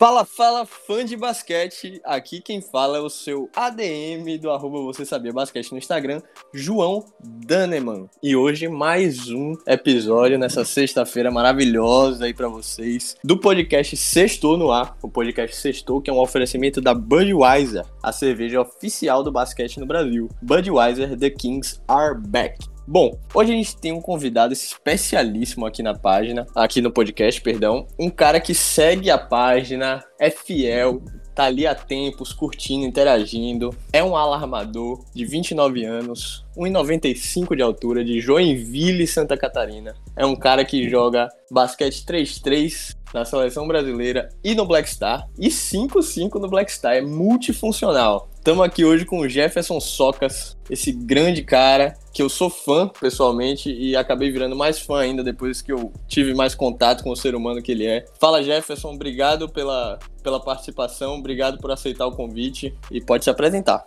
Fala, fala, fã de basquete. Aqui quem fala é o seu ADM do arroba Você Sabia Basquete no Instagram, João Daneman. E hoje mais um episódio nessa sexta-feira maravilhosa aí para vocês do podcast Sextou no Ar. O podcast Sextou, que é um oferecimento da Budweiser, a cerveja oficial do basquete no Brasil. Budweiser, The Kings are back. Bom, hoje a gente tem um convidado especialíssimo aqui na página, aqui no podcast, perdão. Um cara que segue a página, é fiel, tá ali há tempos, curtindo, interagindo. É um alarmador de 29 anos, 1,95 de altura, de Joinville, Santa Catarina. É um cara que joga basquete 3-3 na seleção brasileira e no Black Star, e 5-5 no Black Star. É multifuncional. Estamos aqui hoje com o Jefferson Socas, esse grande cara que eu sou fã pessoalmente e acabei virando mais fã ainda depois que eu tive mais contato com o ser humano que ele é. Fala Jefferson, obrigado pela, pela participação, obrigado por aceitar o convite e pode se apresentar.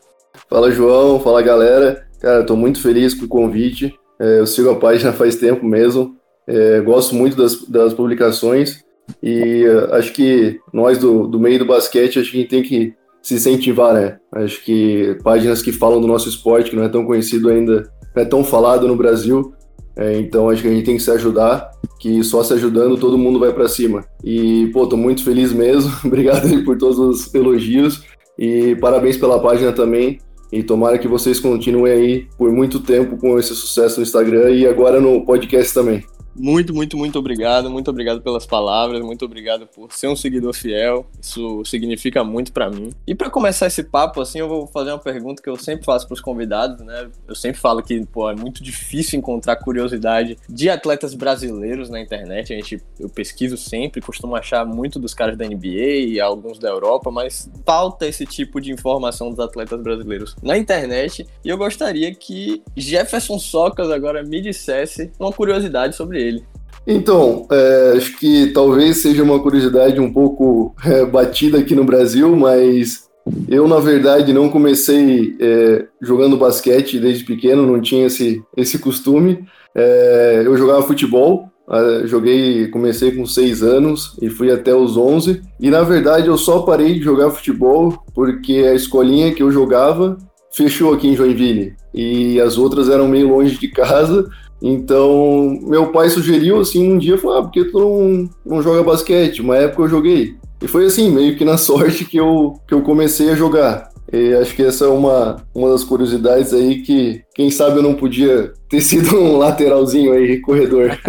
Fala João, fala galera. Cara, estou muito feliz com o convite. É, eu sigo a página faz tempo mesmo. É, gosto muito das, das publicações e uh, acho que nós do, do meio do basquete acho que a gente tem que se incentivar, né? Acho que páginas que falam do nosso esporte, que não é tão conhecido ainda, não é tão falado no Brasil, é, então acho que a gente tem que se ajudar, que só se ajudando todo mundo vai para cima. E, pô, tô muito feliz mesmo, obrigado por todos os elogios e parabéns pela página também. E tomara que vocês continuem aí por muito tempo com esse sucesso no Instagram e agora no podcast também. Muito, muito, muito obrigado. Muito obrigado pelas palavras. Muito obrigado por ser um seguidor fiel. Isso significa muito para mim. E para começar esse papo, assim, eu vou fazer uma pergunta que eu sempre faço para os convidados, né? Eu sempre falo que, pô, é muito difícil encontrar curiosidade de atletas brasileiros na internet. A gente, eu pesquiso sempre, costumo achar muito dos caras da NBA e alguns da Europa, mas falta esse tipo de informação dos atletas brasileiros na internet. E eu gostaria que Jefferson Socas agora me dissesse uma curiosidade sobre ele. Então, é, acho que talvez seja uma curiosidade um pouco é, batida aqui no Brasil, mas eu, na verdade, não comecei é, jogando basquete desde pequeno, não tinha esse, esse costume. É, eu jogava futebol, é, joguei, comecei com 6 anos e fui até os 11. E, na verdade, eu só parei de jogar futebol porque a escolinha que eu jogava fechou aqui em Joinville. E as outras eram meio longe de casa. Então, meu pai sugeriu assim um dia, falou, ah, por que tu não, não joga basquete? Uma época eu joguei. E foi assim, meio que na sorte que eu, que eu comecei a jogar. E acho que essa é uma, uma das curiosidades aí que, quem sabe, eu não podia ter sido um lateralzinho aí, corredor.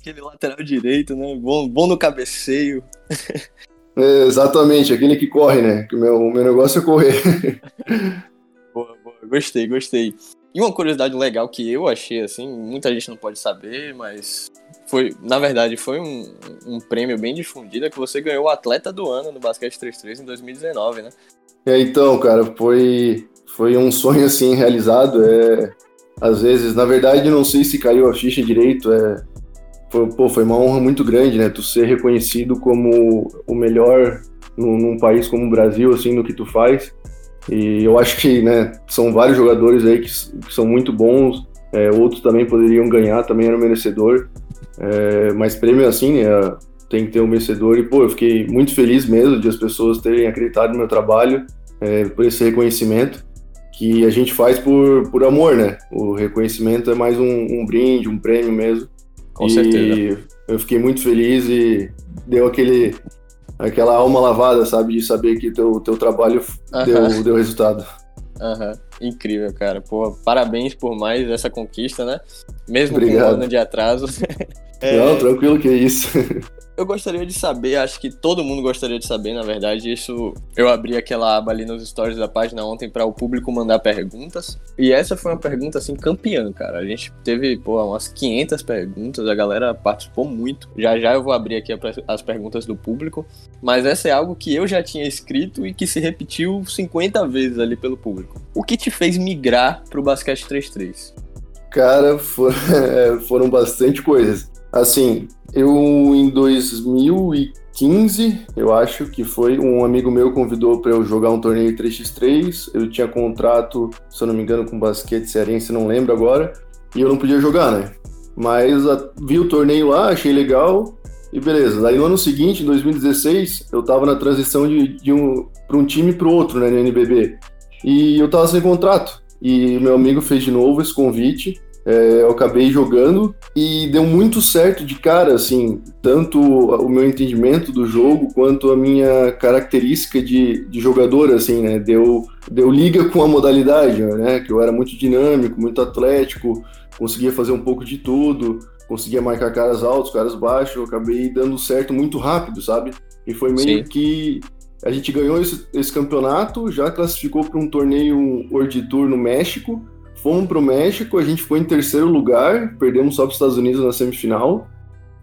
aquele lateral direito, né? Bom, bom no cabeceio. É, exatamente, aquele que corre, né? Que o meu, meu negócio é correr. boa, boa. Gostei, gostei. E uma curiosidade legal que eu achei, assim, muita gente não pode saber, mas foi, na verdade, foi um, um prêmio bem difundido é que você ganhou o atleta do ano no basquete 3-3 em 2019, né? É, então, cara, foi, foi um sonho, assim, realizado. É, às vezes, na verdade, não sei se caiu a ficha direito, é, foi, pô, foi uma honra muito grande, né? Tu ser reconhecido como o melhor num, num país como o Brasil, assim, no que tu faz. E eu acho que né, são vários jogadores aí que, que são muito bons, é, outros também poderiam ganhar, também eram merecedor. É, mas prêmio assim, é, tem que ter um vencedor. E pô, eu fiquei muito feliz mesmo de as pessoas terem acreditado no meu trabalho, é, por esse reconhecimento que a gente faz por, por amor, né? O reconhecimento é mais um, um brinde, um prêmio mesmo. Com e certeza. Eu fiquei muito feliz e deu aquele aquela alma lavada, sabe? De saber que teu, teu trabalho uh -huh. deu, deu resultado. Aham, incrível, cara. Pô, parabéns por mais essa conquista, né? Mesmo Obrigado. com um ano de atraso. é... Não, tranquilo que é isso. eu gostaria de saber, acho que todo mundo gostaria de saber, na verdade, isso eu abri aquela aba ali nos stories da página ontem para o público mandar perguntas. E essa foi uma pergunta assim campeã, cara. A gente teve, pô, umas 500 perguntas, a galera participou muito. Já já eu vou abrir aqui as perguntas do público, mas essa é algo que eu já tinha escrito e que se repetiu 50 vezes ali pelo público. O que te fez migrar pro basquete 3-3? Cara, foram, foram bastante coisas. Assim, eu, em 2015, eu acho que foi, um amigo meu convidou para eu jogar um torneio 3x3. Eu tinha contrato, se eu não me engano, com basquete cearense, não lembro agora, e eu não podia jogar, né? Mas a, vi o torneio lá, achei legal, E beleza, daí no ano seguinte, em 2016, eu tava na transição de, de um, para um time para outro, né, no NBB. E eu tava sem contrato. E meu amigo fez de novo esse convite. É, eu acabei jogando e deu muito certo de cara, assim, tanto o meu entendimento do jogo quanto a minha característica de, de jogador, assim, né? Deu, deu liga com a modalidade, né? Que eu era muito dinâmico, muito atlético, conseguia fazer um pouco de tudo, conseguia marcar caras altos, caras baixos, eu acabei dando certo muito rápido, sabe? E foi meio Sim. que a gente ganhou esse, esse campeonato, já classificou para um torneio World Tour no México, fomos para o México, a gente ficou em terceiro lugar, perdemos só para os Estados Unidos na semifinal.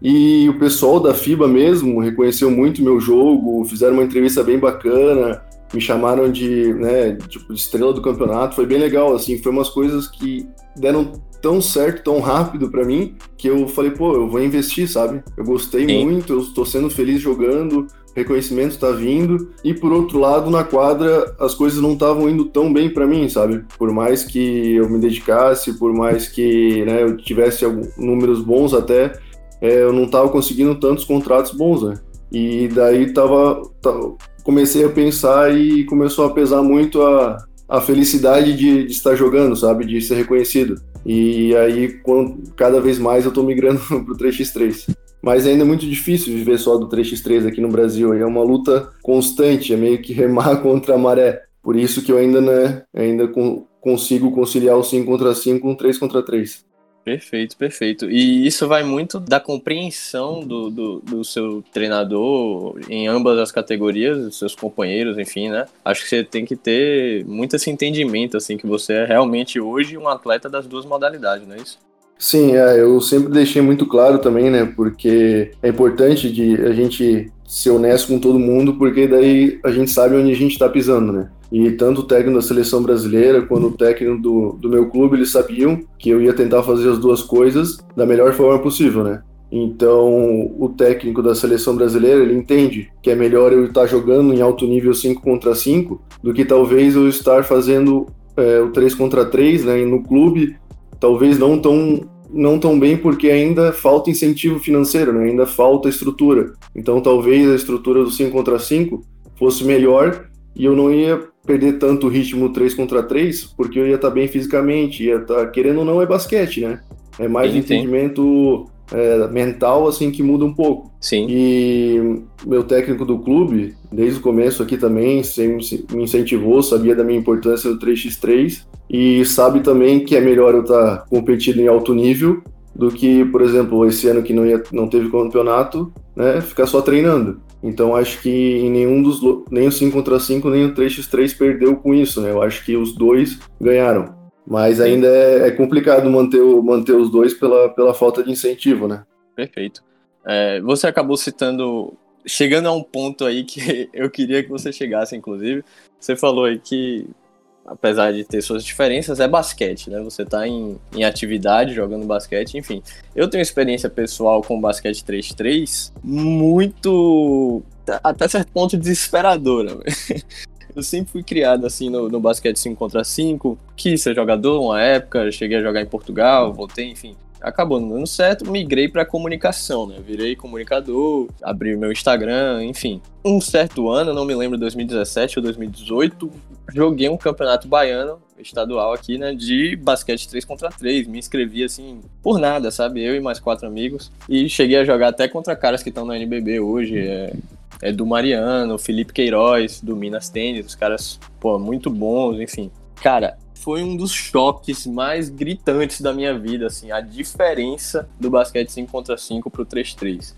E o pessoal da FIBA mesmo reconheceu muito meu jogo, fizeram uma entrevista bem bacana, me chamaram de, né, tipo, de estrela do campeonato, foi bem legal, assim, foi umas coisas que deram tão certo, tão rápido para mim, que eu falei, pô, eu vou investir, sabe? Eu gostei Sim. muito, eu estou sendo feliz jogando, reconhecimento está vindo, e por outro lado, na quadra, as coisas não estavam indo tão bem para mim, sabe? Por mais que eu me dedicasse, por mais que né, eu tivesse números bons até, é, eu não estava conseguindo tantos contratos bons, né? E daí tava, comecei a pensar e começou a pesar muito a, a felicidade de, de estar jogando, sabe? De ser reconhecido. E aí, quando, cada vez mais eu tô migrando pro 3x3. Mas ainda é muito difícil viver só do 3x3 aqui no Brasil. É uma luta constante, é meio que remar contra a maré. Por isso que eu ainda, né, ainda consigo conciliar o 5 contra 5 com 3 contra 3. Perfeito, perfeito. E isso vai muito da compreensão do, do, do, seu treinador em ambas as categorias, dos seus companheiros, enfim, né? Acho que você tem que ter muito esse entendimento, assim, que você é realmente hoje um atleta das duas modalidades, não é isso? Sim, é, eu sempre deixei muito claro também, né? Porque é importante de a gente ser honesto com todo mundo, porque daí a gente sabe onde a gente está pisando, né? E tanto o técnico da seleção brasileira quanto o técnico do, do meu clube, eles sabiam que eu ia tentar fazer as duas coisas da melhor forma possível, né? Então, o técnico da seleção brasileira, ele entende que é melhor eu estar jogando em alto nível 5 contra 5 do que talvez eu estar fazendo é, o 3 contra 3 né, no clube talvez não tão não tão bem porque ainda falta incentivo financeiro, né? ainda falta estrutura. Então talvez a estrutura do 5 contra 5 fosse melhor e eu não ia perder tanto o ritmo 3 contra 3, porque eu ia estar bem fisicamente, ia estar querendo ou não é basquete, né? É mais sim, entendimento é, mental assim que muda um pouco. Sim. E meu técnico do clube, desde o começo aqui também, sempre me incentivou, sabia da minha importância do 3x3 e sabe também que é melhor eu estar competindo em alto nível do que, por exemplo, esse ano que não, ia, não teve campeonato, né, ficar só treinando. Então acho que em nenhum dos nem o 5 contra 5 nem o 3x3 perdeu com isso, né? Eu acho que os dois ganharam. Mas ainda é, é, complicado manter, o, manter os dois pela, pela falta de incentivo, né? Perfeito. É, você acabou citando, chegando a um ponto aí que eu queria que você chegasse, inclusive. Você falou aí que, apesar de ter suas diferenças, é basquete, né? Você tá em, em atividade, jogando basquete, enfim. Eu tenho experiência pessoal com basquete 3-3 muito até certo ponto desesperadora. Eu sempre fui criado assim no, no basquete 5 contra 5, quis ser jogador uma época, cheguei a jogar em Portugal, voltei, enfim. Acabou não dando certo, migrei para comunicação, né? Virei comunicador, abri meu Instagram, enfim. Um certo ano, não me lembro 2017 ou 2018, joguei um campeonato baiano estadual aqui, né, de basquete 3 contra 3. Me inscrevi assim por nada, sabe? Eu e mais quatro amigos e cheguei a jogar até contra caras que estão no NBB hoje, é, é do Mariano, Felipe Queiroz, do Minas Tênis, os caras, pô, muito bons, enfim. Cara, foi um dos choques mais gritantes da minha vida, assim, a diferença do basquete 5 contra 5 pro 3-3.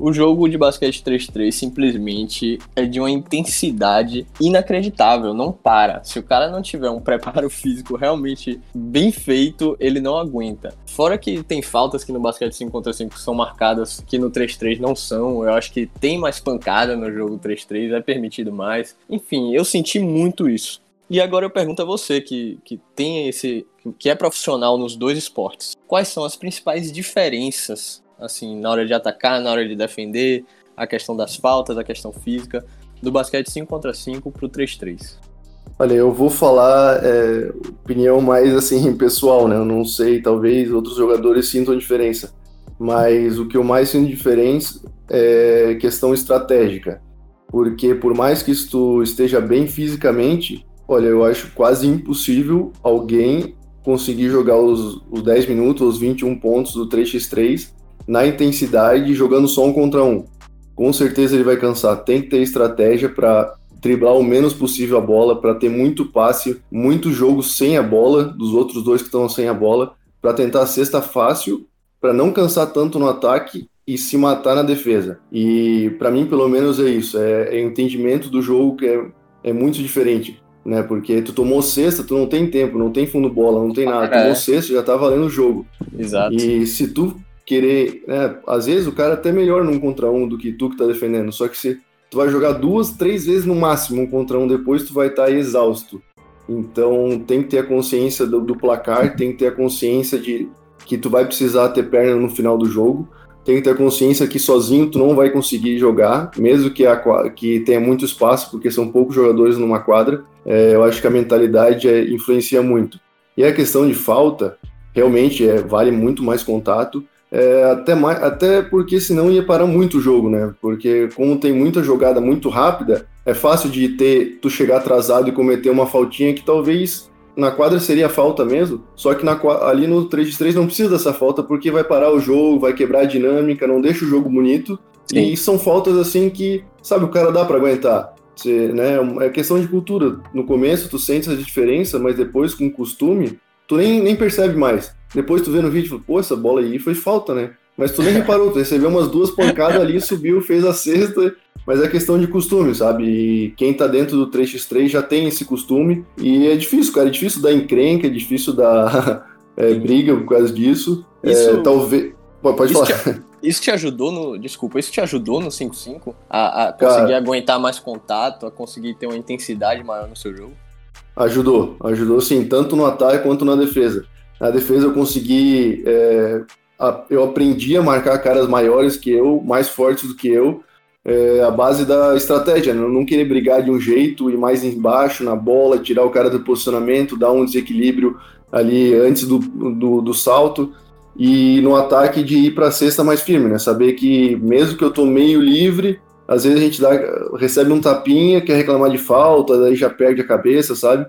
O jogo de basquete 3-3 simplesmente é de uma intensidade inacreditável, não para. Se o cara não tiver um preparo físico realmente bem feito, ele não aguenta. Fora que tem faltas que no basquete 5 contra 5 são marcadas, que no 3-3 não são. Eu acho que tem mais pancada no jogo 3-3, é permitido mais. Enfim, eu senti muito isso. E agora eu pergunto a você que, que tem esse. que é profissional nos dois esportes. Quais são as principais diferenças assim, na hora de atacar, na hora de defender, a questão das faltas, a questão física, do basquete 5 contra 5 pro 3-3? Olha, eu vou falar é, opinião mais assim pessoal, né? Eu não sei, talvez outros jogadores sintam diferença. mas o que eu mais sinto diferença é questão estratégica. Porque por mais que tu esteja bem fisicamente, olha, eu acho quase impossível alguém conseguir jogar os, os 10 minutos, os 21 pontos do 3x3 na intensidade jogando só um contra um. Com certeza ele vai cansar. Tem que ter estratégia para driblar o menos possível a bola, para ter muito passe, muito jogo sem a bola, dos outros dois que estão sem a bola, para tentar a cesta fácil, para não cansar tanto no ataque e se matar na defesa. E para mim, pelo menos, é isso. É, é entendimento do jogo que é, é muito diferente. Né, porque tu tomou cesta, tu não tem tempo, não tem fundo bola, não tem nada. É. Tomou cesta, já tá valendo o jogo. Exato. E se tu querer, né, às vezes o cara é até melhor num contra um do que tu que tá defendendo, só que se tu vai jogar duas, três vezes no máximo um contra um depois, tu vai estar tá exausto. Então tem que ter a consciência do, do, placar, tem que ter a consciência de que tu vai precisar ter perna no final do jogo, tem que ter a consciência que sozinho tu não vai conseguir jogar, mesmo que, a, que tenha muito espaço, porque são poucos jogadores numa quadra. É, eu acho que a mentalidade é, influencia muito. E a questão de falta, realmente é, vale muito mais contato. É, até, mais, até porque senão ia parar muito o jogo, né? Porque como tem muita jogada muito rápida, é fácil de ter tu chegar atrasado e cometer uma faltinha que talvez na quadra seria falta mesmo, só que na, ali no 3x3 não precisa dessa falta porque vai parar o jogo, vai quebrar a dinâmica, não deixa o jogo bonito. Sim. E são faltas assim que, sabe, o cara dá para aguentar. Você, né, é questão de cultura. No começo tu sente essa diferença, mas depois com o costume, tu nem, nem percebe mais. Depois tu vê no vídeo, pô, essa bola aí foi falta, né? Mas tu nem reparou, tu recebeu umas duas pancadas ali, subiu, fez a cesta, mas é questão de costume, sabe? E quem tá dentro do 3x3 já tem esse costume, e é difícil, cara, é difícil dar encrenca, é difícil dar é, briga por causa disso. É, isso... É, talvez. Pode isso falar. Te, isso te ajudou no. Desculpa, isso te ajudou no 5-5 a, a conseguir cara, aguentar mais contato, a conseguir ter uma intensidade maior no seu jogo? Ajudou, ajudou sim, tanto no ataque quanto na defesa. Na defesa eu consegui. É, a, eu aprendi a marcar caras maiores que eu, mais fortes do que eu, é, a base da estratégia, né? não querer brigar de um jeito, ir mais embaixo na bola, tirar o cara do posicionamento, dar um desequilíbrio ali antes do, do, do salto e no ataque de ir para a cesta mais firme, né? Saber que mesmo que eu tô meio livre, às vezes a gente dá, recebe um tapinha, quer reclamar de falta, daí já perde a cabeça, sabe?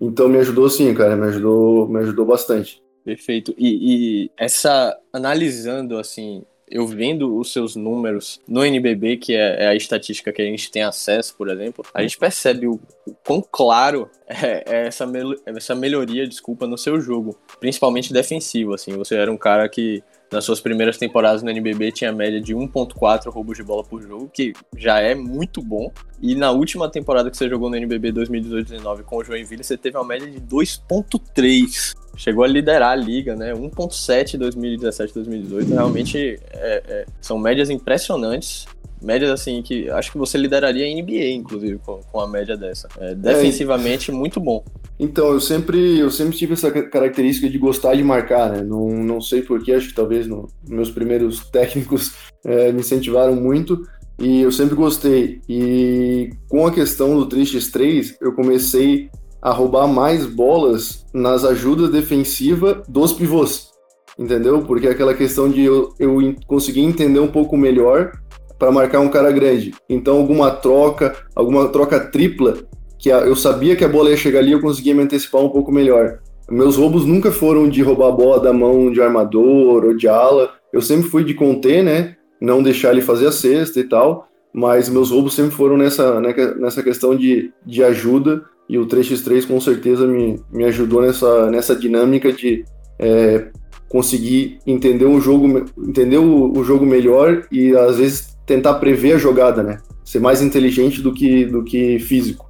Então me ajudou sim, cara, me ajudou, me ajudou bastante. Perfeito. E, e essa analisando assim, eu vendo os seus números no NBB, que é, é, a estatística que a gente tem acesso, por exemplo, a gente percebe o, o quão claro é, é essa, mel essa melhoria, desculpa, no seu jogo, principalmente defensivo. Assim, você era um cara que nas suas primeiras temporadas no NBB tinha média de 1.4 roubos de bola por jogo, que já é muito bom. E na última temporada que você jogou no NBB 2018-19 com o Joinville, você teve uma média de 2.3. Chegou a liderar a liga, né? 1.7 2017-2018. Realmente é, é, são médias impressionantes médias assim que acho que você lideraria a NBA, inclusive, com, com a média dessa. É, defensivamente, muito bom. Então, eu sempre, eu sempre tive essa característica de gostar de marcar, né? Não, não sei porquê, acho que talvez no, meus primeiros técnicos é, me incentivaram muito e eu sempre gostei. E com a questão do 3x3, eu comecei a roubar mais bolas nas ajudas defensivas dos pivôs, entendeu? Porque é aquela questão de eu, eu conseguir entender um pouco melhor para marcar um cara grande. Então, alguma troca, alguma troca tripla, que eu sabia que a bola ia chegar ali, eu conseguia me antecipar um pouco melhor. Meus roubos nunca foram de roubar a bola da mão de armador ou de ala. Eu sempre fui de conter, né? Não deixar ele fazer a cesta e tal. Mas meus roubos sempre foram nessa, né, nessa questão de, de ajuda. E o 3x3 com certeza me, me ajudou nessa, nessa dinâmica de é, conseguir entender um jogo, entender o, o jogo melhor e às vezes tentar prever a jogada, né? Ser mais inteligente do que, do que físico.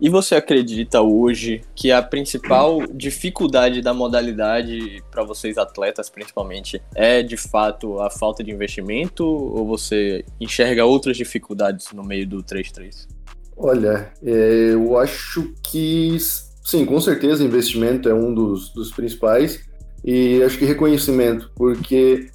E você acredita hoje que a principal dificuldade da modalidade para vocês atletas, principalmente, é de fato a falta de investimento ou você enxerga outras dificuldades no meio do 3-3? Olha, é, eu acho que sim, com certeza investimento é um dos, dos principais e acho que reconhecimento, porque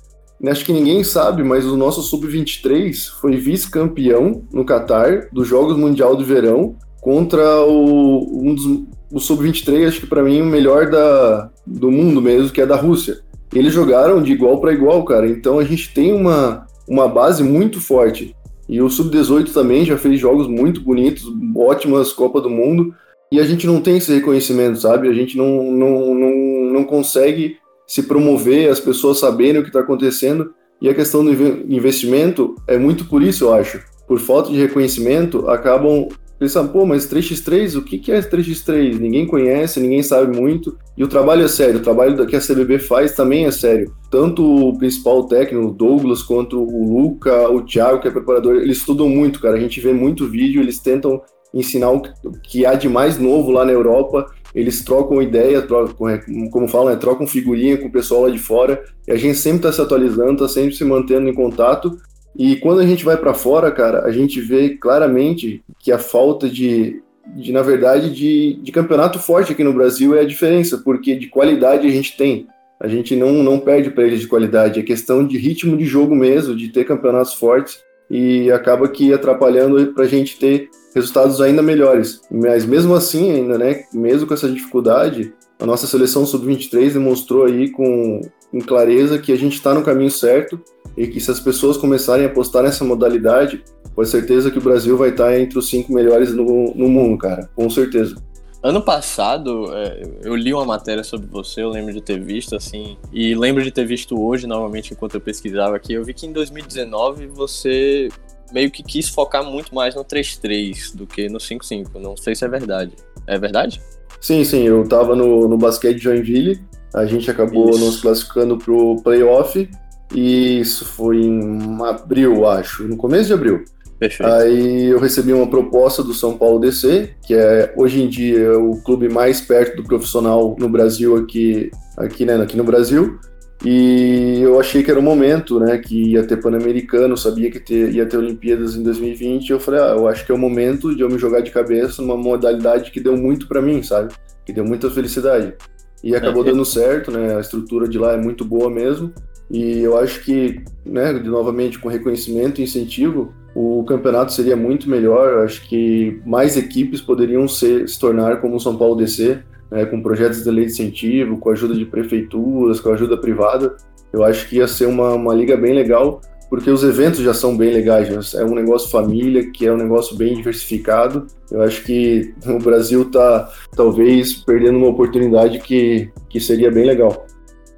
acho que ninguém sabe, mas o nosso Sub-23 foi vice-campeão no Catar dos Jogos Mundial do Verão contra o, um o Sub-23, acho que para mim o melhor da, do mundo mesmo, que é da Rússia. eles jogaram de igual para igual, cara. Então a gente tem uma, uma base muito forte. E o Sub-18 também já fez jogos muito bonitos, ótimas Copa do Mundo. E a gente não tem esse reconhecimento, sabe? A gente não, não, não, não consegue se promover, as pessoas saberem o que está acontecendo. E a questão do investimento é muito por isso, eu acho. Por falta de reconhecimento, acabam pensando, pô, mas 3x3, o que é 3x3? Ninguém conhece, ninguém sabe muito. E o trabalho é sério, o trabalho que a CBB faz também é sério. Tanto o principal técnico, o Douglas, quanto o Luca, o Thiago, que é preparador, eles estudam muito, cara. A gente vê muito vídeo, eles tentam ensinar o que há de mais novo lá na Europa. Eles trocam ideia, trocam, é, como falam, né, trocam figurinha com o pessoal lá de fora. E a gente sempre está se atualizando, está sempre se mantendo em contato. E quando a gente vai para fora, cara, a gente vê claramente que a falta de, de na verdade, de, de campeonato forte aqui no Brasil é a diferença, porque de qualidade a gente tem. A gente não, não perde para eles de qualidade, é questão de ritmo de jogo mesmo, de ter campeonatos fortes e acaba que atrapalhando para a gente ter resultados ainda melhores. Mas mesmo assim, ainda, né, mesmo com essa dificuldade, a nossa seleção sub-23 demonstrou aí com, com clareza que a gente está no caminho certo e que se as pessoas começarem a apostar nessa modalidade, com certeza que o Brasil vai estar entre os cinco melhores no, no mundo, cara, com certeza. Ano passado, é, eu li uma matéria sobre você, eu lembro de ter visto, assim, e lembro de ter visto hoje, novamente, enquanto eu pesquisava aqui, eu vi que em 2019 você meio que quis focar muito mais no 3-3 do que no 5-5. Não sei se é verdade. É verdade? Sim, sim, eu tava no, no basquete Joinville, a gente acabou isso. nos classificando pro playoff, isso foi em abril, acho, no começo de abril. Perfeito. Aí eu recebi uma proposta do São Paulo DC, que é hoje em dia o clube mais perto do profissional no Brasil aqui, aqui, né, aqui no Brasil. E eu achei que era o momento, né, que ia ter Pan-Americano, sabia que ter, ia ter Olimpíadas em 2020, e eu falei, ah, eu acho que é o momento de eu me jogar de cabeça numa modalidade que deu muito para mim, sabe? Que deu muita felicidade. E acabou é, dando certo, né? A estrutura de lá é muito boa mesmo. E eu acho que, né, novamente, com reconhecimento e incentivo, o campeonato seria muito melhor. Eu acho que mais equipes poderiam ser, se tornar como o São Paulo DC, né, com projetos de lei de incentivo, com ajuda de prefeituras, com ajuda privada. Eu acho que ia ser uma, uma liga bem legal, porque os eventos já são bem legais. É um negócio família, que é um negócio bem diversificado. Eu acho que o Brasil está, talvez, perdendo uma oportunidade que, que seria bem legal.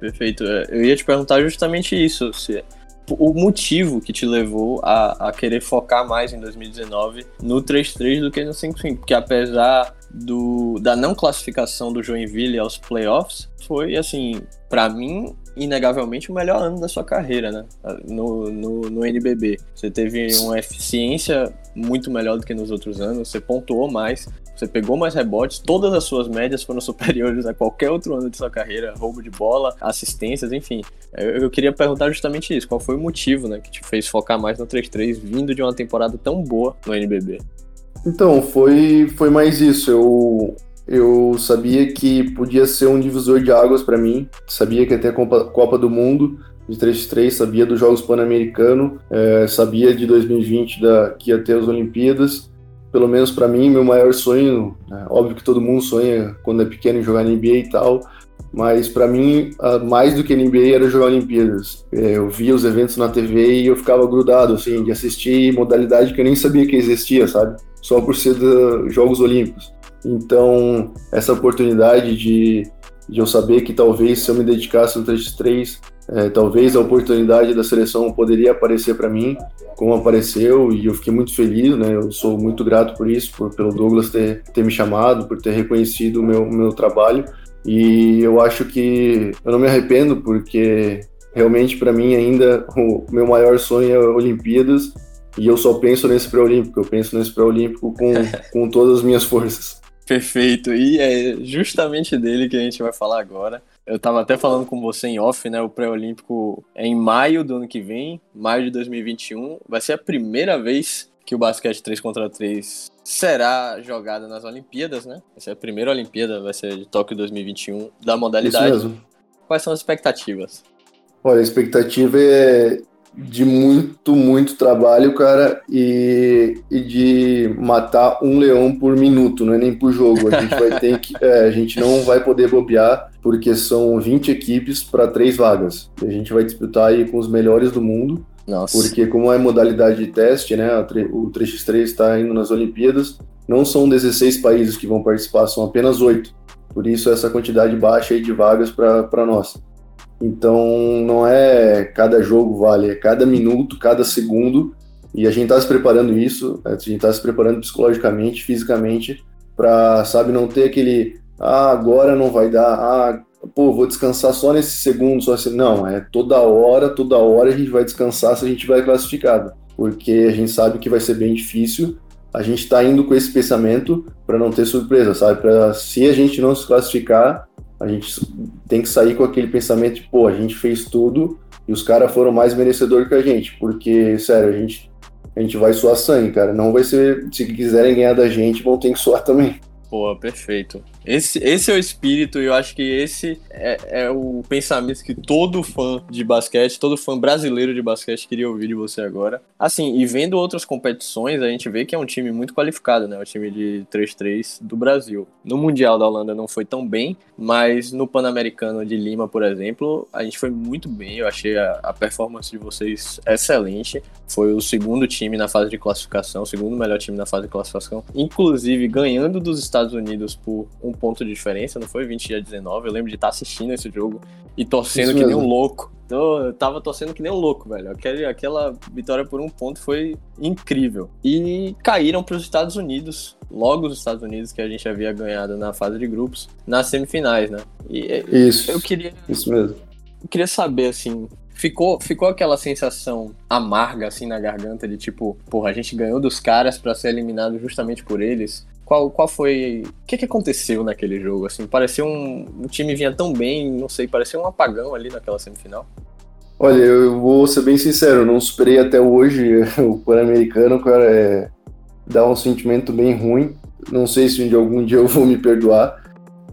Perfeito. É, eu ia te perguntar justamente isso. Se o motivo que te levou a, a querer focar mais em 2019 no 3-3 do que no 5-5. Porque apesar do, da não classificação do Joinville aos playoffs, foi assim, para mim, inegavelmente o melhor ano da sua carreira, né? No, no, no, NBB. Você teve uma eficiência muito melhor do que nos outros anos, você pontuou mais, você pegou mais rebotes, todas as suas médias foram superiores a qualquer outro ano de sua carreira, roubo de bola, assistências, enfim. Eu, eu queria perguntar justamente isso, qual foi o motivo, né, que te fez focar mais no 3-3, vindo de uma temporada tão boa no NBB? Então, foi, foi mais isso. Eu, eu sabia que podia ser um divisor de águas para mim. Sabia que ter a Copa, Copa do Mundo de 3x3, sabia dos Jogos Pan-Americano, é, sabia de 2020 da, que ia ter as Olimpíadas. Pelo menos para mim, meu maior sonho, né, óbvio que todo mundo sonha quando é pequeno jogar NBA e tal, mas para mim, mais do que NBA era jogar Olimpíadas. É, eu via os eventos na TV e eu ficava grudado, assim, de assistir modalidade que eu nem sabia que existia, sabe? Só por ser dos Jogos Olímpicos. Então, essa oportunidade de, de eu saber que talvez se eu me dedicasse no 3x3, é, talvez a oportunidade da seleção poderia aparecer para mim, como apareceu, e eu fiquei muito feliz, né? Eu sou muito grato por isso, por, pelo Douglas ter, ter me chamado, por ter reconhecido o meu, meu trabalho. E eu acho que eu não me arrependo, porque realmente para mim ainda o meu maior sonho é Olimpíadas, e eu só penso nesse pré-olímpico, eu penso nesse pré-olímpico com, com todas as minhas forças. Perfeito, e é justamente dele que a gente vai falar agora. Eu estava até falando com você em off, né? O pré-olímpico é em maio do ano que vem, maio de 2021. Vai ser a primeira vez que o basquete 3 contra 3 será jogada nas Olimpíadas, né? Essa é a primeira Olimpíada, vai ser de Tóquio 2021 da modalidade. Isso mesmo. Quais são as expectativas? Olha, a expectativa é, de muito, muito trabalho, cara, e, e de matar um leão por minuto, não é nem por jogo. A gente vai ter que. É, a gente não vai poder bobear, porque são 20 equipes para três vagas. A gente vai disputar aí com os melhores do mundo. Nossa. Porque como é modalidade de teste, né, o 3x3 está indo nas Olimpíadas, não são 16 países que vão participar, são apenas 8. Por isso essa quantidade baixa aí de vagas para nós. Então não é cada jogo vale, é cada minuto, cada segundo. E a gente está se preparando isso, a gente está se preparando psicologicamente, fisicamente, para, sabe, não ter aquele, ah, agora não vai dar, ah, pô, vou descansar só nesse segundo, só assim. Não, é toda hora, toda hora a gente vai descansar se a gente vai classificado. Porque a gente sabe que vai ser bem difícil. A gente está indo com esse pensamento para não ter surpresa, sabe? Para se a gente não se classificar, a gente tem que sair com aquele pensamento de, pô, a gente fez tudo e os caras foram mais merecedores que a gente, porque, sério, a gente, a gente vai suar sangue, cara. Não vai ser, se quiserem ganhar da gente, vão ter que suar também. Pô, perfeito. Esse, esse é o espírito, e eu acho que esse é, é, o pensamento que todo fã de basquete, todo fã brasileiro de basquete queria ouvir de você agora. Assim, e vendo outras competições, a gente vê que é um time muito qualificado, né? O time de 3-3 do Brasil. No Mundial da Holanda não foi tão bem, mas no Pan-Americano de Lima, por exemplo, a gente foi muito bem. Eu achei a, a performance de vocês excelente. Foi o segundo time na fase de classificação, o segundo melhor time na fase de classificação, inclusive ganhando dos Estados Unidos por um um ponto de diferença, não foi 20 a 19. Eu lembro de estar assistindo esse jogo e torcendo Isso que mesmo. nem um louco. Então, eu tava torcendo que nem um louco, velho. Aquela, aquela vitória por um ponto foi incrível. E caíram para os Estados Unidos, logo os Estados Unidos, que a gente havia ganhado na fase de grupos, nas semifinais, né? E Isso. Eu queria. Isso mesmo. Eu queria saber, assim, ficou, ficou aquela sensação amarga assim na garganta de tipo, porra, a gente ganhou dos caras para ser eliminado justamente por eles. Qual, qual foi. O que, que aconteceu naquele jogo? Assim, pareceu um. O time vinha tão bem, não sei, pareceu um apagão ali naquela semifinal. Olha, eu vou ser bem sincero, não superei até hoje o Pan-Americano, cara, é, dá um sentimento bem ruim. Não sei se de algum dia eu vou me perdoar,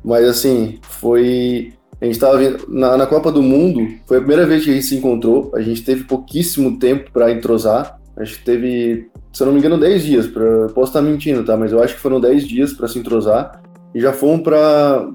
mas assim, foi. A gente estava. Na, na Copa do Mundo, foi a primeira vez que a gente se encontrou, a gente teve pouquíssimo tempo para entrosar, acho que teve se eu não me engano, 10 dias. Pra, posso estar mentindo, tá? Mas eu acho que foram 10 dias para se entrosar e já fomos para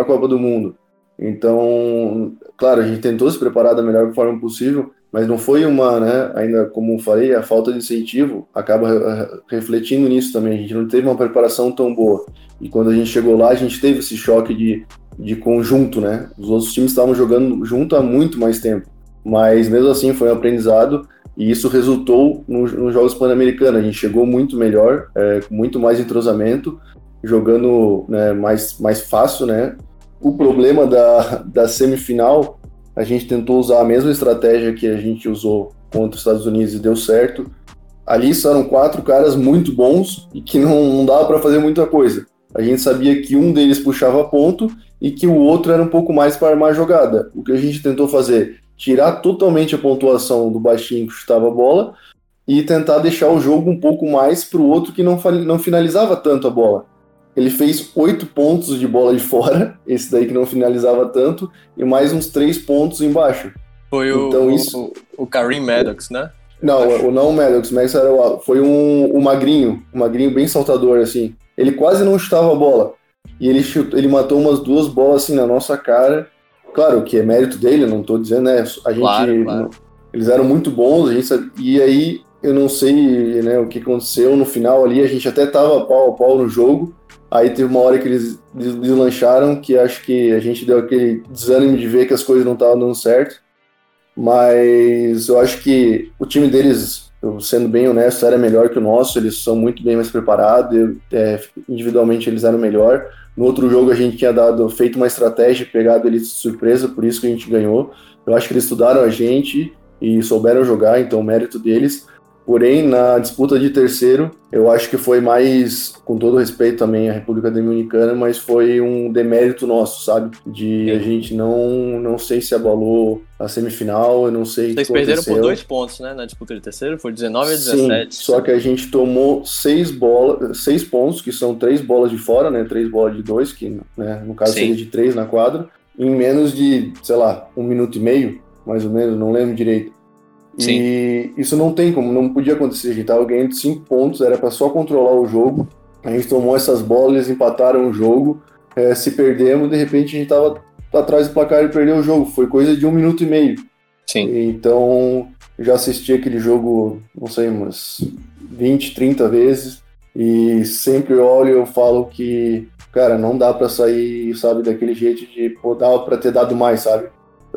a Copa do Mundo. Então, claro, a gente tentou se preparar da melhor forma possível, mas não foi uma, né? Ainda como falei, a falta de incentivo acaba refletindo nisso também. A gente não teve uma preparação tão boa. E quando a gente chegou lá, a gente teve esse choque de, de conjunto, né? Os outros times estavam jogando junto há muito mais tempo. Mas mesmo assim foi um aprendizado e isso resultou nos no Jogos Pan-Americanos. A gente chegou muito melhor, é, com muito mais entrosamento, jogando né, mais, mais fácil, né? O problema da, da semifinal, a gente tentou usar a mesma estratégia que a gente usou contra os Estados Unidos e deu certo. Ali eram quatro caras muito bons e que não, não dava para fazer muita coisa. A gente sabia que um deles puxava ponto e que o outro era um pouco mais para armar jogada. O que a gente tentou fazer? Tirar totalmente a pontuação do baixinho que chutava a bola e tentar deixar o jogo um pouco mais para o outro que não, não finalizava tanto a bola. Ele fez oito pontos de bola de fora, esse daí que não finalizava tanto, e mais uns três pontos embaixo. Foi então, o, isso... o, o Karim Maddox, né? Não, o, não o Maddox, mas foi um, o Magrinho, um Magrinho bem saltador, assim. Ele quase não chutava a bola. E ele, chutou, ele matou umas duas bolas assim na nossa cara Claro que é mérito dele, não estou dizendo, né? A gente, claro, claro. eles eram muito bons, a gente, e aí eu não sei né, o que aconteceu no final ali, a gente até tava pau a pau no jogo, aí teve uma hora que eles deslancharam, que acho que a gente deu aquele desânimo de ver que as coisas não estavam dando certo, mas eu acho que o time deles, sendo bem honesto, era melhor que o nosso, eles são muito bem mais preparados, é, individualmente eles eram melhor, no outro jogo a gente tinha dado, feito uma estratégia, pegado eles de surpresa, por isso que a gente ganhou. Eu acho que eles estudaram a gente e souberam jogar, então mérito deles. Porém, na disputa de terceiro, eu acho que foi mais, com todo respeito também à República Dominicana, mas foi um demérito nosso, sabe? De a gente não, não sei se abalou a semifinal, eu não sei Vocês perderam por dois pontos, né? Na disputa de terceiro, foi 19 a 17. Sim, só que a gente tomou seis bolas, seis pontos, que são três bolas de fora, né? Três bolas de dois, que né, no caso Sim. seria de três na quadra, em menos de, sei lá, um minuto e meio, mais ou menos, não lembro direito. Sim. E isso não tem como, não podia acontecer. A gente tava ganhando cinco pontos, era para só controlar o jogo. A gente tomou essas bolas, empataram o jogo. É, se perdemos, de repente a gente tava atrás do placar e perdeu o jogo. Foi coisa de um minuto e meio. Sim. Então, já assisti aquele jogo, não sei, umas 20, 30 vezes. E sempre olho e eu falo que, cara, não dá para sair, sabe, daquele jeito de, pô, dá pra ter dado mais, sabe?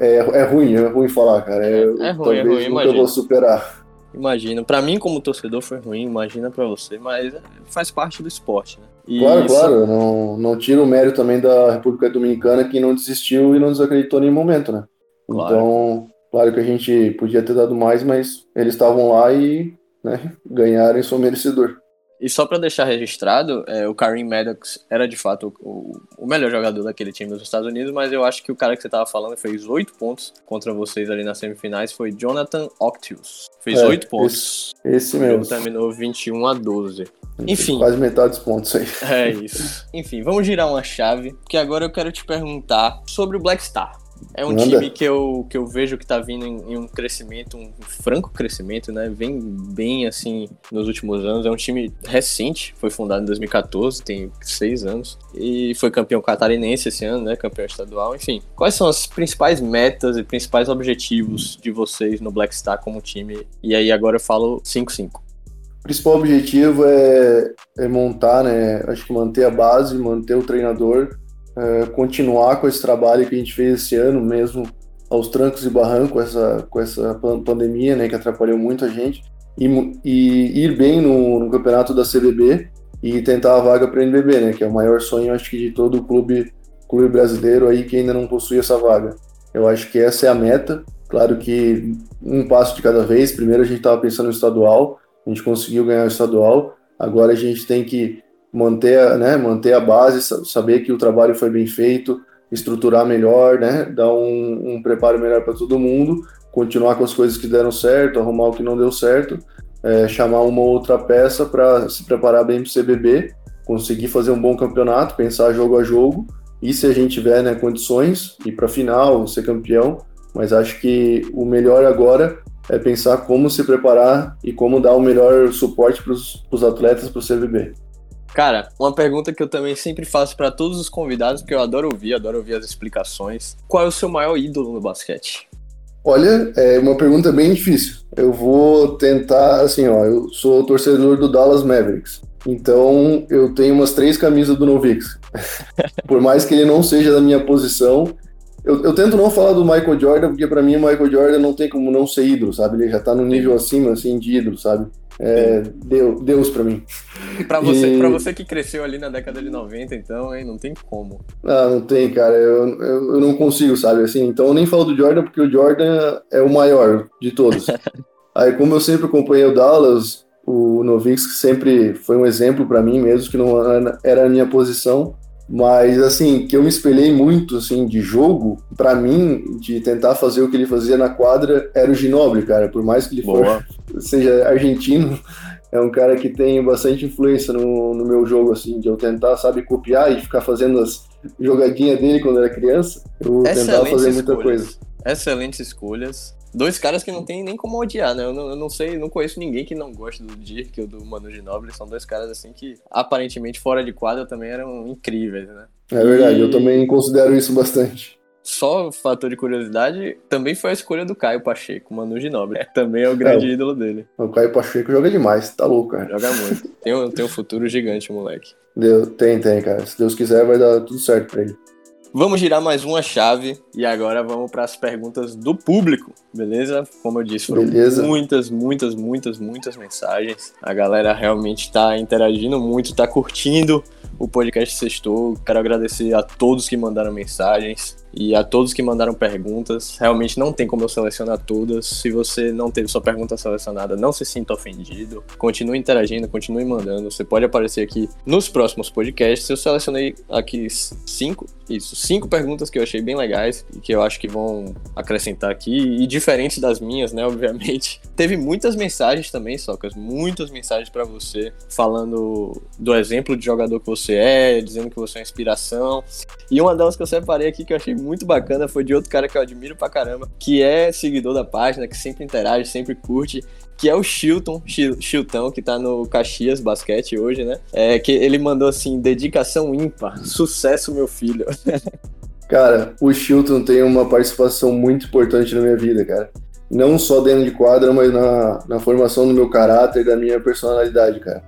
É, é ruim, é ruim falar, cara. É, é ruim, é ruim, nunca vou superar. Imagino. Para mim, como torcedor, foi ruim, imagina para você, mas faz parte do esporte, né? E claro, isso... claro. Não, não tira o mérito também da República Dominicana que não desistiu e não desacreditou em nenhum momento, né? Claro. Então, claro que a gente podia ter dado mais, mas eles estavam lá e né, ganharam e são merecedor. E só para deixar registrado, é, o Kareem Maddox era de fato o, o, melhor jogador daquele time dos Estados Unidos, mas eu acho que o cara que você tava falando fez oito pontos contra vocês ali nas semifinais foi Jonathan Octius. Fez é, oito pontos. Esse, esse mesmo. terminou 21 a 12. Enfim. Quase metade dos pontos aí. É isso. Enfim, vamos girar uma chave, porque agora eu quero te perguntar sobre o Black Star. É um time que eu, que eu vejo que tá vindo em, em, um crescimento, um franco crescimento, né? Vem bem assim nos últimos anos. É um time recente, foi fundado em 2014, tem seis anos. E foi campeão catarinense esse ano, né? Campeão estadual. Enfim, quais são as principais metas e principais objetivos de vocês no Black Star como time? E aí agora eu falo 5-5. O principal objetivo é, é montar, né? Acho que manter a base, manter o treinador é, continuar com esse trabalho que a gente fez esse ano, mesmo aos trancos e barrancos, com essa, com essa pandemia, né, que atrapalhou muito a gente, e, e ir bem no, no, campeonato da CBB e tentar a vaga para o NBB, né, que é o maior sonho, acho que, de todo clube, clube brasileiro aí que ainda não possui essa vaga. Eu acho que essa é a meta. Claro que um passo de cada vez. Primeiro a gente estava pensando no estadual, a gente conseguiu ganhar o estadual. Agora a gente tem que manter, né, manter a base, saber que o trabalho foi bem feito, estruturar melhor, né, dar um, um preparo melhor para todo mundo, continuar com as coisas que deram certo, arrumar o que não deu certo, é, chamar uma outra peça para se preparar bem para o CBB, conseguir fazer um bom campeonato, pensar jogo a jogo, e se a gente tiver né, condições, ir para a final, ser campeão, mas acho que o melhor agora é pensar como se preparar e como dar o melhor suporte para os atletas para o CBB. Cara, uma pergunta que eu também sempre faço para todos os convidados, porque eu adoro ouvir, adoro ouvir as explicações. Qual é o seu maior ídolo no basquete? Olha, é uma pergunta bem difícil. Eu vou tentar, assim, ó, eu sou torcedor do Dallas Mavericks. Então, eu tenho umas três camisas do Novix. Por mais que ele não seja da minha posição, eu, eu, tento não falar do Michael Jordan, porque para mim o Michael Jordan não tem como não ser ídolo, sabe? Ele já tá no nível acima, assim, de ídolo, sabe? É, Deus, Deus para mim. Para você, e... você que cresceu ali na década de 90, então, hein, não tem como. Ah, não tem, cara. Eu, eu, eu, não consigo, sabe? Assim, então eu nem falo do Jordan porque o Jordan é o maior de todos. Aí, como eu sempre acompanhei o Dallas, o Novix sempre foi um exemplo para mim, mesmo que não era a minha posição. Mas, assim, que eu me espelhei muito, assim, de jogo, para mim, de tentar fazer o que ele fazia na quadra, era o Ginoble, cara. Por mais que ele for, seja argentino, é um cara que tem bastante influência no, no meu jogo, assim, de eu tentar, sabe, copiar e ficar fazendo as jogadinhas dele quando era criança. Eu Excelentes tentava fazer muita escolhas. coisa. Excelentes escolhas. Dois caras que não tem nem como odiar, né? Eu não, eu não sei, não conheço ninguém que não goste do Dirk ou do Manu Ginóbili. São dois caras assim que, aparentemente, fora de quadra também eram incríveis, né? É verdade, e... eu também considero isso bastante. Só fator de curiosidade, também foi a escolha do Caio Pacheco, Manu Ginóbili. É, também é o grande é, ídolo dele. O Caio Pacheco joga demais, tá louco, cara. Joga muito. Tem um, tem um futuro gigante, moleque. Deus, tem, tem, cara. Se Deus quiser, vai dar tudo certo pra ele. Vamos girar mais uma chave e agora vamos para as perguntas do público, beleza? Como eu disse, foram beleza. muitas, muitas, muitas, muitas mensagens. A galera realmente está interagindo muito, está curtindo o podcast Sextou. Quero agradecer a todos que mandaram mensagens e a todos que mandaram perguntas. Realmente não tem como eu selecionar todas. Se você não teve sua pergunta selecionada, não se sinta ofendido. Continue interagindo, continue mandando. Você pode aparecer aqui nos próximos podcasts. Eu selecionei aqui cinco, isso, cinco perguntas que eu achei bem legais e que eu acho que vão acrescentar aqui e diferentes das minhas, né, obviamente. Teve muitas mensagens também, Socas, muitas mensagens para você falando do exemplo de jogador que você é, dizendo que você é inspiração. E uma delas que eu separei aqui que eu achei muito bacana foi de outro cara que eu admiro pra caramba, que é seguidor da página, que sempre interage, sempre curte, que é o Chilton, Chilton, que tá no Caxias Basquete hoje, né? É, que ele mandou assim, dedicação ímpar, sucesso meu filho. Cara, o Chilton tem uma participação muito importante na minha vida, cara. Não só dentro de quadra, mas na, na formação do meu caráter, da minha personalidade, cara.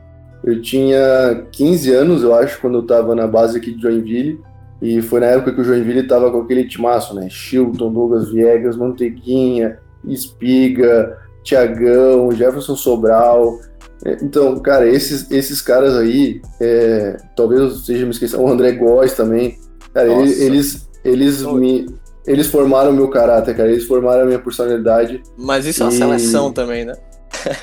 Eu tinha 15 anos, eu acho, quando eu tava na base aqui de Joinville. E foi na época que o Joinville tava com aquele timaço, né? Chilton, Douglas Viegas, Manteiguinha, Espiga, Tiagão, Jefferson Sobral. É, então, cara, esses, esses caras aí, é, talvez seja me esqueça, o André Góes também. Cara, eles, eles, eles me. Eles formaram o meu caráter, cara. Eles formaram a minha personalidade. Mas isso é uma seleção também, né?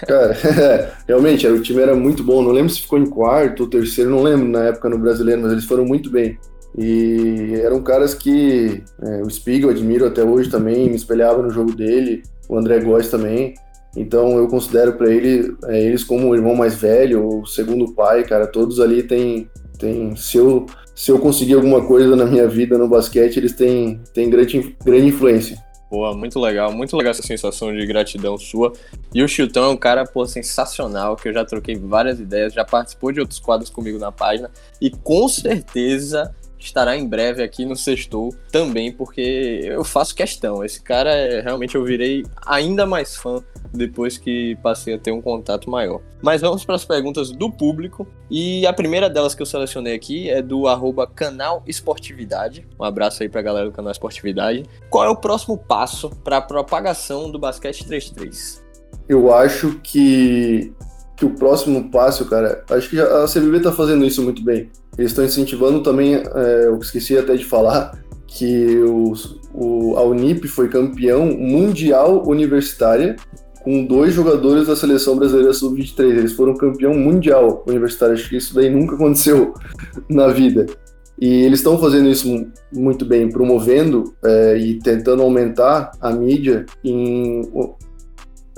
Cara, realmente, o time era muito bom. Não lembro se ficou em quarto ou terceiro, não lembro na época no brasileiro, mas eles foram muito bem. E eram caras que é, o Spiegel admiro até hoje também, me espelhava no jogo dele, o André Góes também. Então eu considero para ele, é, eles como o irmão mais velho, o segundo pai, cara, todos ali têm. Tem, se, eu, se eu conseguir alguma coisa na minha vida no basquete, eles têm, têm grande, grande influência. Pô, muito legal, muito legal essa sensação de gratidão sua. E o Chilton é um cara, pô, sensacional, que eu já troquei várias ideias, já participou de outros quadros comigo na página, e com certeza estará em breve aqui no Sextou também, porque eu faço questão. Esse cara, é, realmente, eu virei ainda mais fã depois que passei a ter um contato maior. Mas vamos para as perguntas do público. E a primeira delas que eu selecionei aqui é do arroba canal Esportividade. Um abraço aí para a galera do canal Esportividade. Qual é o próximo passo para a propagação do basquete 3-3? Eu acho que, que o próximo passo, cara, acho que a CBB está fazendo isso muito bem eles estão incentivando também, é, eu esqueci até de falar, que os, o, a Unip foi campeão mundial universitária com dois jogadores da seleção brasileira sub-23. Eles foram campeão mundial universitário. Acho que isso daí nunca aconteceu na vida. E eles estão fazendo isso muito bem, promovendo é, e tentando aumentar a mídia em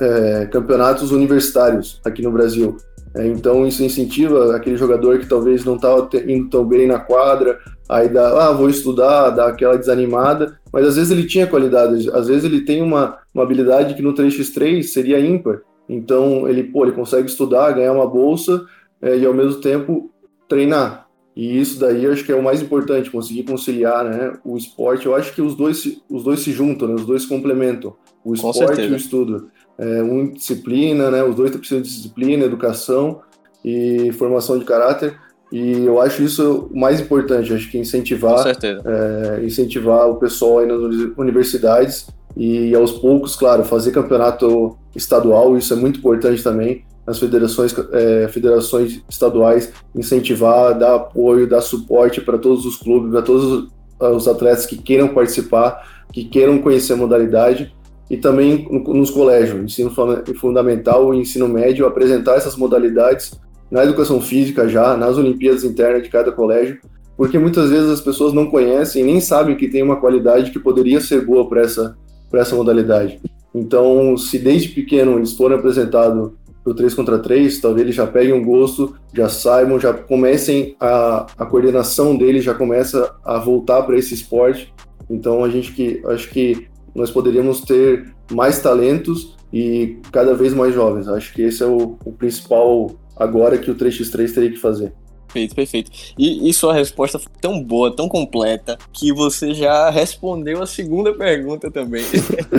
é, campeonatos universitários aqui no Brasil. É, então isso incentiva aquele jogador que talvez não estava indo tão bem na quadra, aí dá, ah, vou estudar, dá aquela desanimada, mas às vezes ele tinha qualidade, às vezes ele tem uma, uma habilidade que no 3x3 seria ímpar. Então ele, pô, ele consegue estudar, ganhar uma bolsa é, e ao mesmo tempo treinar. E isso daí acho que é o mais importante, conseguir conciliar né, o esporte. Eu acho que os dois, os dois se juntam, né, os dois se complementam, o esporte e o estudo é, um disciplina, né? Os dois precisam de disciplina, educação e formação de caráter. E eu acho isso o mais importante, acho que incentivar, é, incentivar o pessoal aí nas universidades e aos poucos, claro, fazer campeonato estadual, isso é muito importante também, nas federações, é, federações estaduais, incentivar, dar apoio, dar suporte para todos os clubes, para todos os atletas que queiram participar, que queiram conhecer a modalidade e também nos colégios, ensino fundamental e ensino médio, apresentar essas modalidades na educação física já, nas Olimpíadas internas de cada colégio, porque muitas vezes as pessoas não conhecem nem sabem que tem uma qualidade que poderia ser boa para essa, essa modalidade. Então, se desde pequeno eles forem apresentados para o 3 contra 3, talvez eles já peguem um gosto, já saibam, já comecem a, a coordenação deles já começa a voltar para esse esporte. Então, a gente que acho que nós poderíamos ter mais talentos e cada vez mais jovens. Acho que esse é o, o principal agora que o 3x3 teria que fazer. Perfeito, perfeito. E, e, sua resposta foi tão boa, tão completa, que você já respondeu a segunda pergunta também.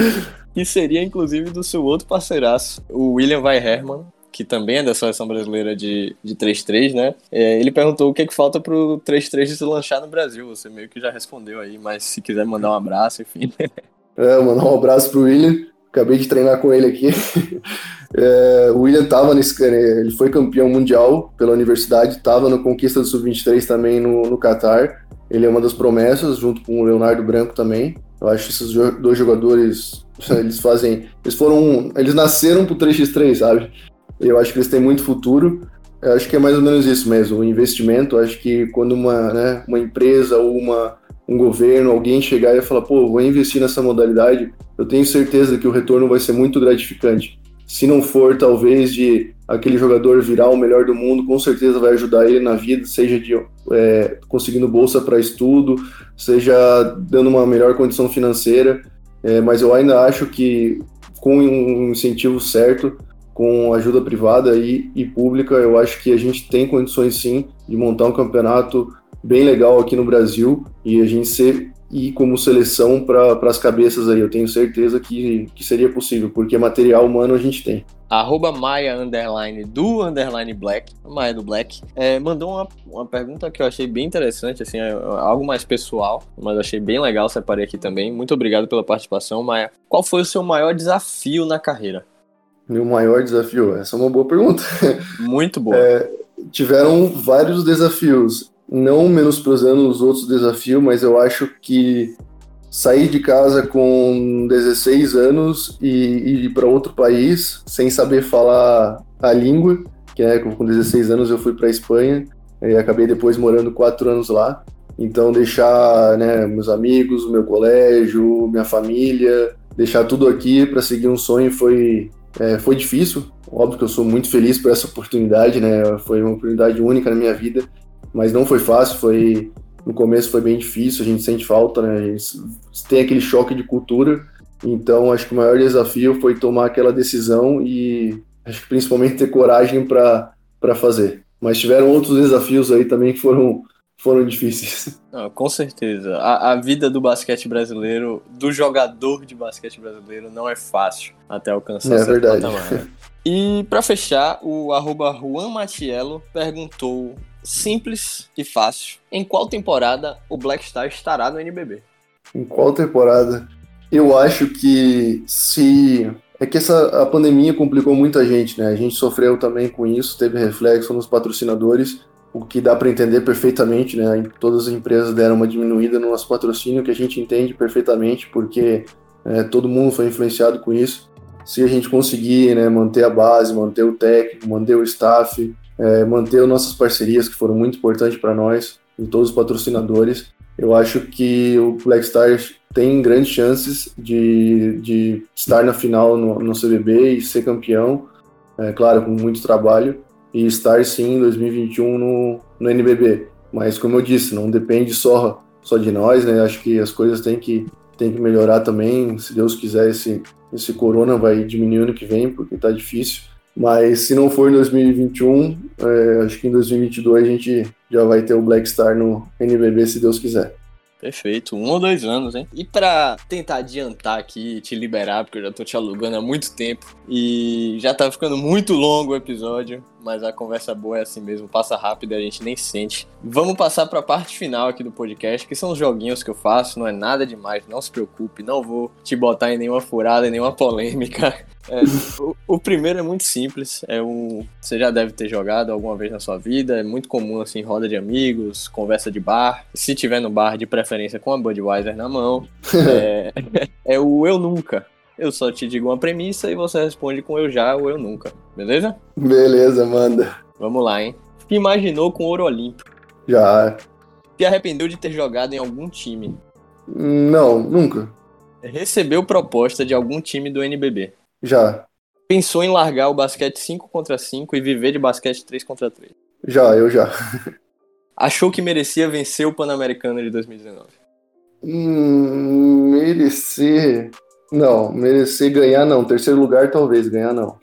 que seria, inclusive, do seu outro parceiraço, o William Vai Herman, que também é da seleção brasileira de, de 3-3, né? É, ele perguntou o que, é que falta pro 3-3 se lanchar no Brasil. Você meio que já respondeu aí, mas se quiser mandar um abraço, enfim. É, mandar um abraço pro William. Acabei de treinar com ele aqui. É, o William tava nesse. Ele foi campeão mundial pela universidade, estava no Conquista do Sub-23 também no, no Qatar. Ele é uma das promessas, junto com o Leonardo Branco também. Eu acho que esses dois jogadores, eles fazem. Eles foram. Eles nasceram pro 3x3, sabe? Eu acho que eles têm muito futuro. Eu acho que é mais ou menos isso mesmo, o investimento. Acho que quando uma, né, uma empresa ou uma, um governo, alguém chegar e falar, pô, vou investir nessa modalidade, eu tenho certeza que o retorno vai ser muito gratificante. Se não for, talvez, de aquele jogador virar o melhor do mundo, com certeza vai ajudar ele na vida, seja de é, conseguindo bolsa para estudo, seja dando uma melhor condição financeira. É, mas eu ainda acho que com um incentivo certo, com ajuda privada e, e pública, eu acho que a gente tem condições sim de montar um campeonato bem legal aqui no Brasil e a gente ser e como seleção para as cabeças aí. Eu tenho certeza que, que seria possível, porque material humano a gente tem. Arroba Maia underline do underline Black, Maia do Black, é, mandou uma, uma pergunta que eu achei bem interessante, assim, é algo mais pessoal, mas achei bem legal, separei aqui também. Muito obrigado pela participação, Maia. Qual foi o seu maior desafio na carreira? Meu maior desafio? Essa é uma boa pergunta. Muito boa. É, tiveram vários desafios não menosprezando os outros desafios, mas eu acho que sair de casa com 16 anos e, ir para outro país sem saber falar a língua, que é com 16 anos eu fui para Espanha e acabei depois morando quatro anos lá. Então deixar né, meus amigos, meu colégio, minha família, deixar tudo aqui para seguir um sonho foi é, foi difícil. Óbvio que eu sou muito feliz por essa oportunidade, né? Foi uma oportunidade única na minha vida mas não foi fácil, foi no começo foi bem difícil, a gente sente falta, né? A gente tem aquele choque de cultura. Então, acho que o maior desafio foi tomar aquela decisão e acho que principalmente ter coragem para fazer. Mas tiveram outros desafios aí também que foram foram difíceis. Não, com certeza. A, a, vida do basquete brasileiro, do jogador de basquete brasileiro, não é fácil até alcançar é verdade. patamar. Né? E para fechar, o arroba Juan Matiello perguntou simples e fácil. Em qual temporada o Black Star estará no NBB? Em qual temporada? Eu acho que se é que essa a pandemia complicou muita gente, né? A gente sofreu também com isso, teve reflexo nos patrocinadores, o que dá para entender perfeitamente, né? Todas as empresas deram uma diminuída no nosso patrocínio, que a gente entende perfeitamente, porque é, todo mundo foi influenciado com isso. Se a gente conseguir né, manter a base, manter o técnico, manter o staff, é, manter nossas parcerias, que foram muito importantes para nós, e todos os patrocinadores. Eu acho que o Black Stars tem grandes chances de, de estar na final no, no CBB e ser campeão, é, claro, com muito trabalho, e estar sim em 2021 no, no NBB. Mas, como eu disse, não depende só, só de nós, né? Acho que as coisas têm que, têm que melhorar também. Se Deus quiser, esse, esse corona vai diminuir ano que vem, porque está difícil. Mas se não for em 2021, é, acho que em 2022 a gente já vai ter o Black Star no NBB, se Deus quiser. Perfeito, um ou dois anos, hein? E para tentar adiantar aqui, te liberar, porque eu já tô te alugando há muito tempo e já tá ficando muito longo o episódio, mas a conversa boa é assim mesmo, passa rápido e a gente nem sente. Vamos passar para a parte final aqui do podcast, que são os joguinhos que eu faço, não é nada demais, não se preocupe, não vou te botar em nenhuma furada, em nenhuma polêmica. É, o, o, primeiro é muito simples, é um, você já deve ter jogado alguma vez na sua vida, é muito comum assim, roda de amigos, conversa de bar, se tiver no bar de preferência com a Budweiser na mão, é, é o eu nunca. Eu só te digo uma premissa e você responde com eu já ou eu nunca, beleza? Beleza, manda. Vamos lá, hein? Se imaginou com ouro olímpico? Já. Se arrependeu de ter jogado em algum time? Não, nunca. Recebeu proposta de algum time do NBB? Já. Pensou em largar o basquete 5 contra 5 e viver de basquete 3 contra 3? Já, eu já. Achou que merecia vencer o Pan-Americano de 2019? Hum, merecer. Não, merecer ganhar não. Terceiro lugar, talvez, ganhar não.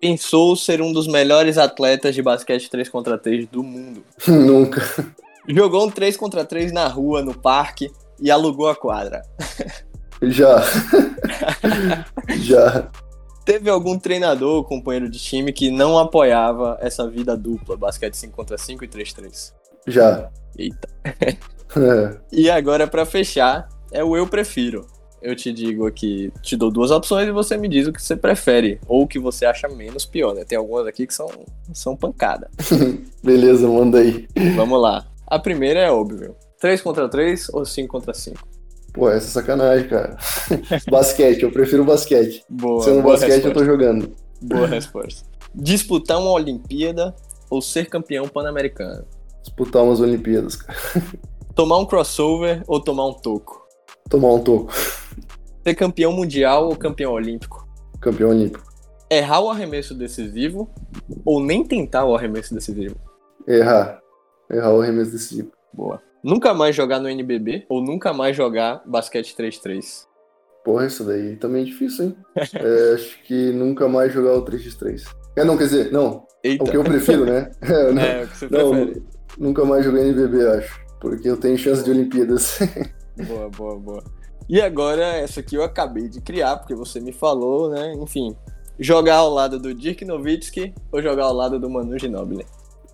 Pensou ser um dos melhores atletas de basquete 3 contra 3 do mundo? Nunca. Jogou um 3 contra 3 na rua, no parque e alugou a quadra? Já. Já. Teve algum treinador ou companheiro de time que não apoiava essa vida dupla, basquete 5 contra 5 e 3-3? Já. Eita. É. E agora, para fechar, é o eu prefiro. Eu te digo aqui, te dou duas opções e você me diz o que você prefere, ou o que você acha menos pior, né? Tem algumas aqui que são, são pancada. Beleza, manda aí. Vamos lá. A primeira é óbvio. 3 contra 3 ou 5 contra 5? Pô, essa é sacanagem, cara. basquete, eu prefiro basquete. Boa. Sendo boa basquete, resposta. eu tô jogando. Boa resposta. Disputar uma Olimpíada ou ser campeão pan-americano? Disputar umas Olimpíadas, cara. Tomar um crossover ou tomar um toco? Tomar um toco. Ser campeão mundial ou campeão olímpico? Campeão olímpico. Errar o arremesso decisivo ou nem tentar o arremesso decisivo? Errar. Errar o arremesso decisivo. Boa. Nunca mais jogar no NBB ou nunca mais jogar basquete 3-3? Porra, isso daí também é difícil, hein? é, acho que nunca mais jogar o 3x3. É, não, quer dizer, não. Eita. O que eu prefiro, né? É, não, é o que você não, prefere. Nunca mais joguei NBB, acho. Porque eu tenho chance de Olimpíadas. boa, boa, boa. E agora, essa aqui eu acabei de criar, porque você me falou, né? Enfim, jogar ao lado do Dirk Nowitzki ou jogar ao lado do Manu Ginobili?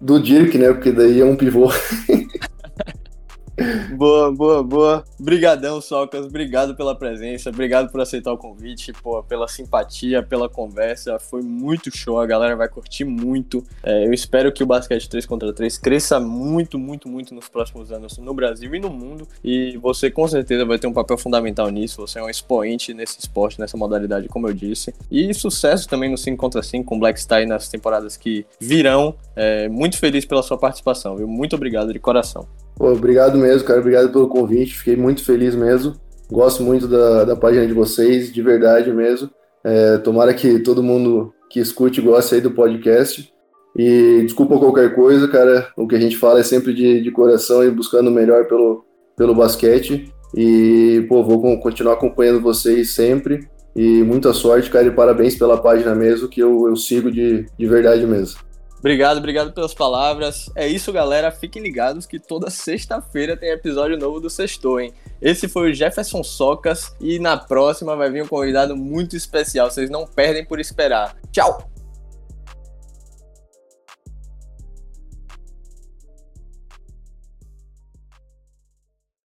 Do Dirk, né? Porque daí é um pivô. boa, boa, boa. Brigadão, Socas. Obrigado pela presença. Obrigado por aceitar o convite, pô, pela simpatia, pela conversa. Foi muito show. A galera vai curtir muito. É, eu espero que o basquete 3 contra 3 cresça muito, muito, muito nos próximos anos no Brasil e no mundo. E você com certeza vai ter um papel fundamental nisso. Você é um expoente nesse esporte, nessa modalidade, como eu disse. E sucesso também no 5 contra 5 com Black Star nas temporadas que virão. É, muito feliz pela sua participação, viu? Muito obrigado de coração. Pô, obrigado mesmo, cara. Obrigado pelo convite. Fiquei muito feliz mesmo. Gosto muito da, da página de vocês, de verdade mesmo. É, tomara que todo mundo que escute goste aí do podcast. E desculpa qualquer coisa, cara. O que a gente fala é sempre de, de coração e buscando o melhor pelo, pelo basquete. E, pô, vou continuar acompanhando vocês sempre. E muita sorte, cara. E parabéns pela página mesmo, que eu, eu sigo de, de verdade mesmo. Obrigado, obrigado pelas palavras. É isso, galera. Fiquem ligados que toda sexta-feira tem episódio novo do Sextou, hein? Esse foi o Jefferson Socas e na próxima vai vir um convidado muito especial. Vocês não perdem por esperar. Tchau!